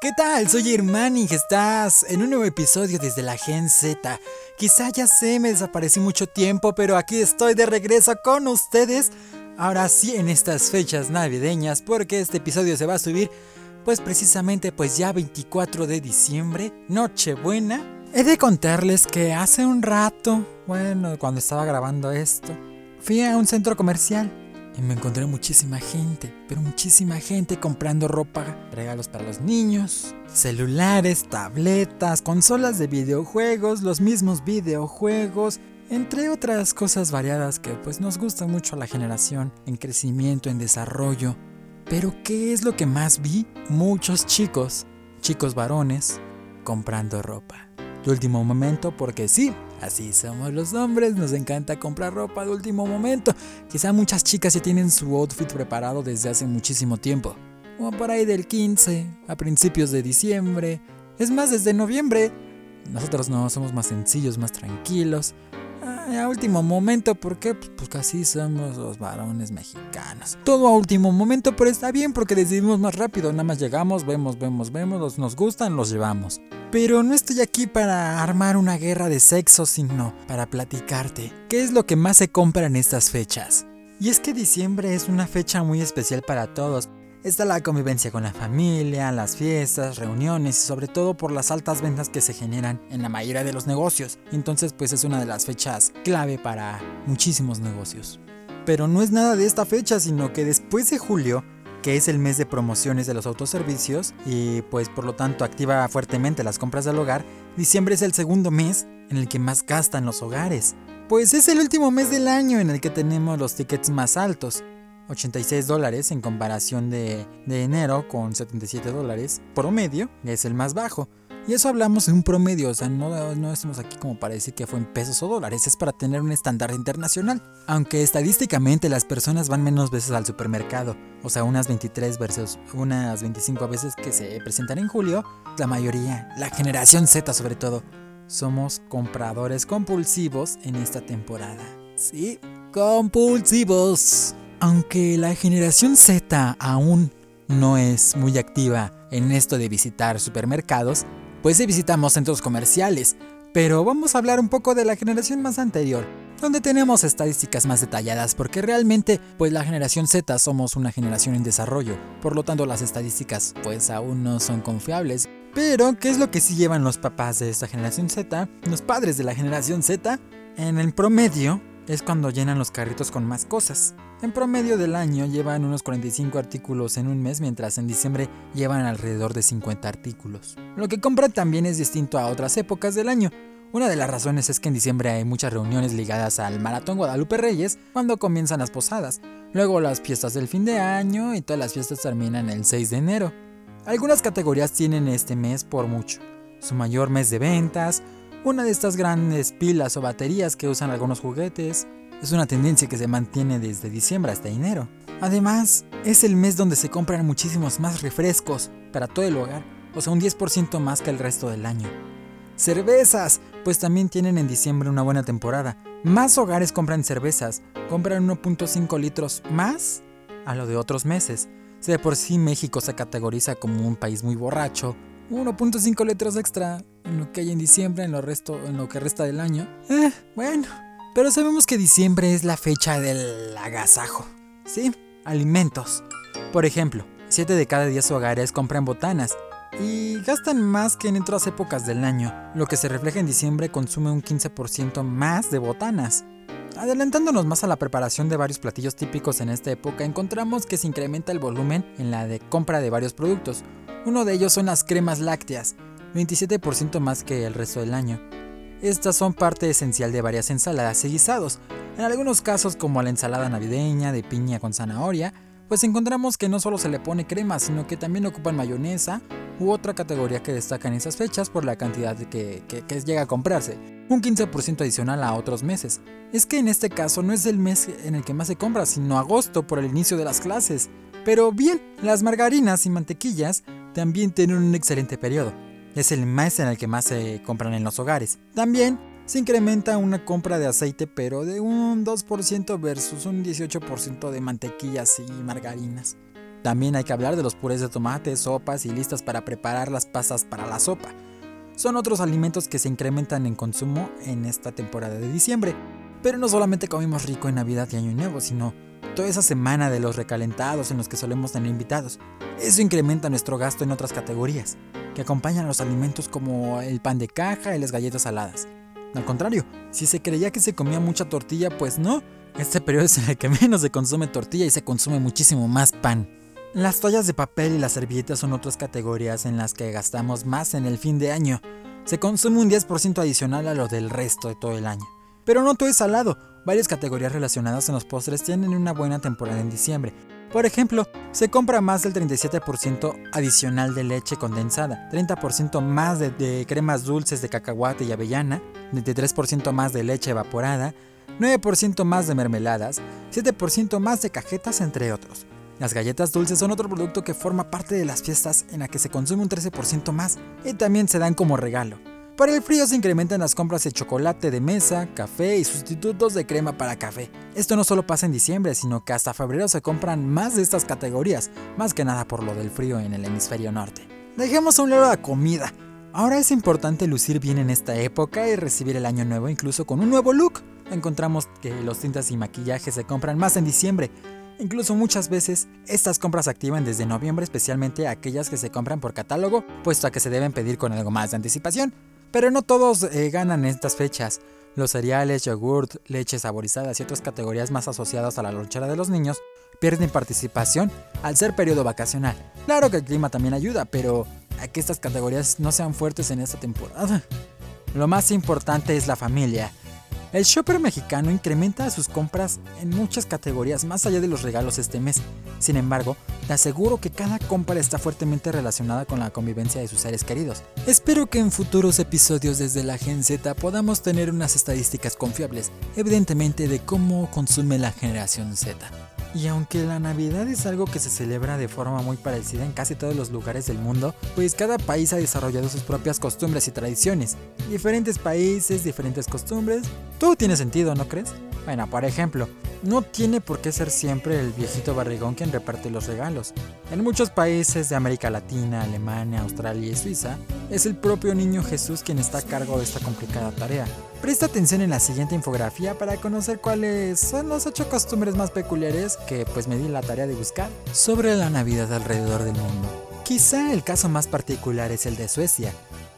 ¿Qué tal? Soy Hermani y estás en un nuevo episodio desde la Gen Z. Quizá ya sé, me desaparecí mucho tiempo, pero aquí estoy de regreso con ustedes. Ahora sí en estas fechas navideñas, porque este episodio se va a subir pues precisamente pues ya 24 de diciembre, Nochebuena. He de contarles que hace un rato, bueno, cuando estaba grabando esto, fui a un centro comercial y me encontré muchísima gente, pero muchísima gente comprando ropa, regalos para los niños, celulares, tabletas, consolas de videojuegos, los mismos videojuegos, entre otras cosas variadas que pues nos gustan mucho a la generación en crecimiento, en desarrollo. Pero ¿qué es lo que más vi? Muchos chicos, chicos varones, comprando ropa. De último momento porque sí, Así somos los hombres, nos encanta comprar ropa de último momento. Quizá muchas chicas ya tienen su outfit preparado desde hace muchísimo tiempo. O por ahí del 15, a principios de diciembre. Es más, desde noviembre. Nosotros no, somos más sencillos, más tranquilos. A último momento, ¿por qué? Pues, pues casi somos los varones mexicanos. Todo a último momento, pero está bien porque decidimos más rápido. Nada más llegamos, vemos, vemos, vemos, nos gustan, los llevamos. Pero no estoy aquí para armar una guerra de sexo, sino para platicarte. ¿Qué es lo que más se compra en estas fechas? Y es que diciembre es una fecha muy especial para todos. Está la convivencia con la familia, las fiestas, reuniones y sobre todo por las altas ventas que se generan en la mayoría de los negocios. Entonces pues es una de las fechas clave para muchísimos negocios. Pero no es nada de esta fecha, sino que después de julio que es el mes de promociones de los autoservicios y pues por lo tanto activa fuertemente las compras del hogar, diciembre es el segundo mes en el que más gastan los hogares. Pues es el último mes del año en el que tenemos los tickets más altos. 86 dólares en comparación de, de enero con 77 dólares promedio, es el más bajo. Y eso hablamos de un promedio, o sea, no, no estamos aquí como para decir que fue en pesos o dólares, es para tener un estándar internacional. Aunque estadísticamente las personas van menos veces al supermercado, o sea, unas 23 versus unas 25 veces que se presentan en julio, la mayoría, la generación Z sobre todo, somos compradores compulsivos en esta temporada. Sí, compulsivos. Aunque la generación Z aún no es muy activa en esto de visitar supermercados, pues sí visitamos centros comerciales, pero vamos a hablar un poco de la generación más anterior, donde tenemos estadísticas más detalladas, porque realmente, pues la generación Z somos una generación en desarrollo, por lo tanto las estadísticas pues aún no son confiables. Pero, ¿qué es lo que sí llevan los papás de esta generación Z, los padres de la generación Z? En el promedio, es cuando llenan los carritos con más cosas. En promedio del año llevan unos 45 artículos en un mes, mientras en diciembre llevan alrededor de 50 artículos. Lo que compran también es distinto a otras épocas del año. Una de las razones es que en diciembre hay muchas reuniones ligadas al Maratón Guadalupe Reyes cuando comienzan las posadas, luego las fiestas del fin de año y todas las fiestas terminan el 6 de enero. Algunas categorías tienen este mes por mucho, su mayor mes de ventas, una de estas grandes pilas o baterías que usan algunos juguetes, es una tendencia que se mantiene desde diciembre hasta enero. Además, es el mes donde se compran muchísimos más refrescos para todo el hogar, o sea, un 10% más que el resto del año. Cervezas, pues también tienen en diciembre una buena temporada. Más hogares compran cervezas, compran 1.5 litros más a lo de otros meses. Si de por sí México se categoriza como un país muy borracho, 1.5 litros extra en lo que hay en diciembre, en lo, resto, en lo que resta del año. Eh, bueno, pero sabemos que diciembre es la fecha del agasajo. ¿Sí? Alimentos. Por ejemplo, 7 de cada 10 hogares compran botanas y gastan más que en otras épocas del año. Lo que se refleja en diciembre consume un 15% más de botanas. Adelantándonos más a la preparación de varios platillos típicos en esta época, encontramos que se incrementa el volumen en la de compra de varios productos. Uno de ellos son las cremas lácteas, 27% más que el resto del año. Estas son parte esencial de varias ensaladas y guisados. En algunos casos, como la ensalada navideña de piña con zanahoria, pues encontramos que no solo se le pone crema, sino que también ocupan mayonesa u otra categoría que destaca en esas fechas por la cantidad que, que llega a comprarse, un 15% adicional a otros meses. Es que en este caso no es el mes en el que más se compra, sino agosto por el inicio de las clases. Pero bien, las margarinas y mantequillas también tienen un excelente periodo es el mes en el que más se compran en los hogares. También se incrementa una compra de aceite, pero de un 2% versus un 18% de mantequillas y margarinas. También hay que hablar de los purés de tomate, sopas y listas para preparar las pasas para la sopa. Son otros alimentos que se incrementan en consumo en esta temporada de diciembre. Pero no solamente comemos rico en Navidad y Año Nuevo, sino toda esa semana de los recalentados en los que solemos tener invitados. Eso incrementa nuestro gasto en otras categorías, que acompañan a los alimentos como el pan de caja y las galletas saladas. Al contrario, si se creía que se comía mucha tortilla, pues no. Este periodo es en el que menos se consume tortilla y se consume muchísimo más pan. Las toallas de papel y las servilletas son otras categorías en las que gastamos más en el fin de año. Se consume un 10% adicional a lo del resto de todo el año. Pero no todo es salado. Varias categorías relacionadas en los postres tienen una buena temporada en diciembre. Por ejemplo, se compra más del 37% adicional de leche condensada, 30% más de, cremas dulces de cacahuate y avellana, 23% más de leche evaporada, 9% más de mermeladas, 7% más de cajetas, entre otros. Las galletas dulces son otro producto que forma parte de las fiestas en la que se consume un 13% más y también se dan como regalo. Para el frío se incrementan las compras de chocolate de mesa, café y sustitutos de crema para café. Esto no solo pasa en diciembre, sino que hasta febrero se compran más de estas categorías, más que nada por lo del frío en el hemisferio norte. Dejemos a un lado la comida. Ahora es importante lucir bien en esta época y recibir el año nuevo incluso con un nuevo look. Encontramos que los tintas y maquillaje se compran más en diciembre, Incluso muchas veces estas compras se activan desde noviembre, especialmente aquellas que se compran por catálogo, puesto a que se deben pedir con algo más de anticipación. Pero no todos eh, ganan estas fechas. Los cereales, yogurt, leches saborizadas y otras categorías más asociadas a la lonchera de los niños pierden participación al ser periodo vacacional. Claro que el clima también ayuda, pero a que estas categorías no sean fuertes en esta temporada. Lo más importante es la familia. El shopper mexicano incrementa sus compras en muchas categorías más allá de los regalos este mes. Sin embargo, te aseguro que cada compra está fuertemente relacionada con la convivencia de sus seres queridos. Espero que en futuros episodios desde la Gen Z podamos tener unas estadísticas confiables, evidentemente de cómo consume la generación Z. Y aunque la Navidad es algo que se celebra de forma muy parecida en casi todos los lugares del mundo, pues cada país ha desarrollado sus propias costumbres y tradiciones. Diferentes países, diferentes costumbres. Todo tiene sentido, ¿no crees? Bueno, por ejemplo, no tiene por qué ser siempre el viejito barrigón quien reparte los regalos. En muchos países de América Latina, Alemania, Australia y Suiza, es el propio niño Jesús quien está a cargo de esta complicada tarea. Presta atención en la siguiente infografía para conocer cuáles son las 8 costumbres más peculiares que pues me di la tarea de buscar sobre la Navidad alrededor del mundo. Quizá el caso más particular es el de Suecia,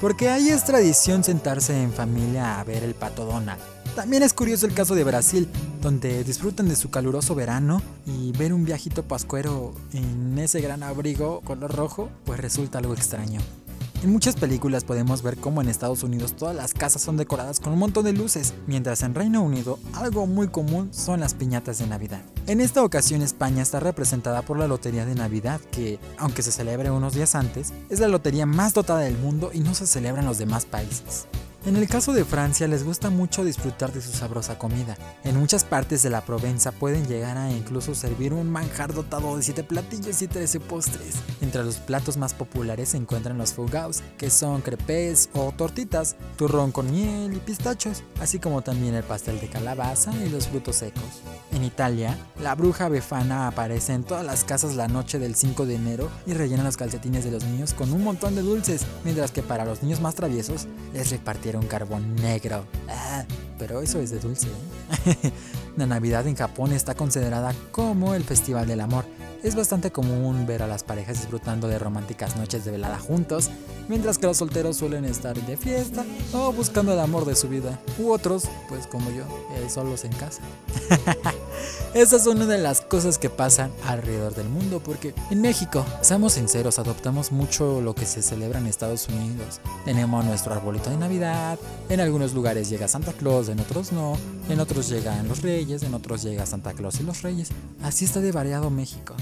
porque ahí es tradición sentarse en familia a ver el pato Donald. También es curioso el caso de Brasil, donde disfrutan de su caluroso verano y ver un viajito pascuero en ese gran abrigo color rojo, pues resulta algo extraño. En muchas películas podemos ver cómo en Estados Unidos todas las casas son decoradas con un montón de luces, mientras en Reino Unido algo muy común son las piñatas de Navidad. En esta ocasión España está representada por la Lotería de Navidad, que, aunque se celebre unos días antes, es la lotería más dotada del mundo y no se celebra en los demás países. En el caso de Francia les gusta mucho disfrutar de su sabrosa comida. En muchas partes de la Provenza pueden llegar a incluso servir un manjar dotado de 7 platillos y 13 postres. Entre los platos más populares se encuentran los fougaus, que son crepes o tortitas, turrón con miel y pistachos, así como también el pastel de calabaza y los frutos secos. En Italia, la bruja befana aparece en todas las casas la noche del 5 de enero y rellena los calcetines de los niños con un montón de dulces, mientras que para los niños más traviesos les repartieron un carbón negro. Ah, pero eso es de dulce. ¿eh? la Navidad en Japón está considerada como el Festival del Amor. Es bastante común ver a las parejas disfrutando de románticas noches de velada juntos, mientras que los solteros suelen estar de fiesta o buscando el amor de su vida, u otros, pues como yo, eh, solos en casa. Esa es una de las cosas que pasan alrededor del mundo, porque en México, seamos sinceros, adoptamos mucho lo que se celebra en Estados Unidos. Tenemos nuestro arbolito de Navidad, en algunos lugares llega Santa Claus, en otros no, en otros llegan los Reyes, en otros llega Santa Claus y los Reyes. Así está de variado México.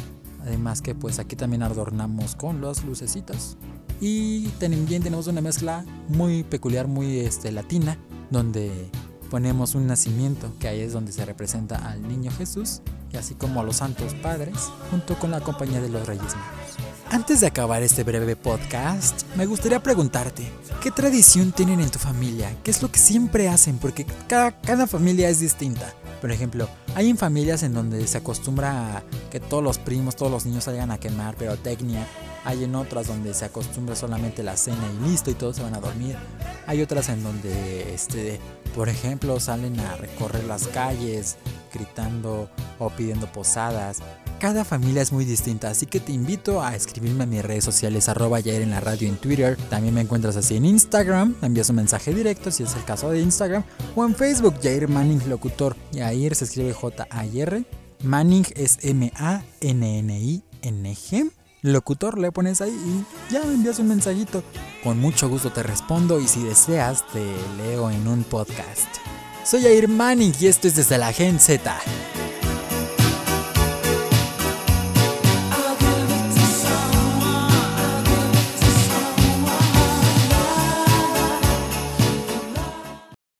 Además que pues aquí también adornamos con las lucecitas. Y también tenemos una mezcla muy peculiar, muy este, latina, donde ponemos un nacimiento, que ahí es donde se representa al niño Jesús, y así como a los santos padres, junto con la compañía de los Reyes Magos. Antes de acabar este breve podcast, me gustaría preguntarte, ¿qué tradición tienen en tu familia? ¿Qué es lo que siempre hacen? Porque cada, cada familia es distinta. Por ejemplo, hay en familias en donde se acostumbra a que todos los primos, todos los niños salgan a quemar pirotecnia. Hay en otras donde se acostumbra solamente la cena y listo y todos se van a dormir. Hay otras en donde, este, por ejemplo, salen a recorrer las calles gritando o pidiendo posadas. Cada familia es muy distinta, así que te invito a escribirme a mis redes sociales arroba en la radio en Twitter. También me encuentras así en Instagram, envías un mensaje directo si es el caso de Instagram. O en Facebook, Jair Manning Locutor. Yair se escribe J-A-I-R. Manning es M-A-N-N-I-N-G. Locutor le pones ahí y ya me envías un mensajito. Con mucho gusto te respondo y si deseas te leo en un podcast. Soy Jair Manning y esto es desde la Gen Z.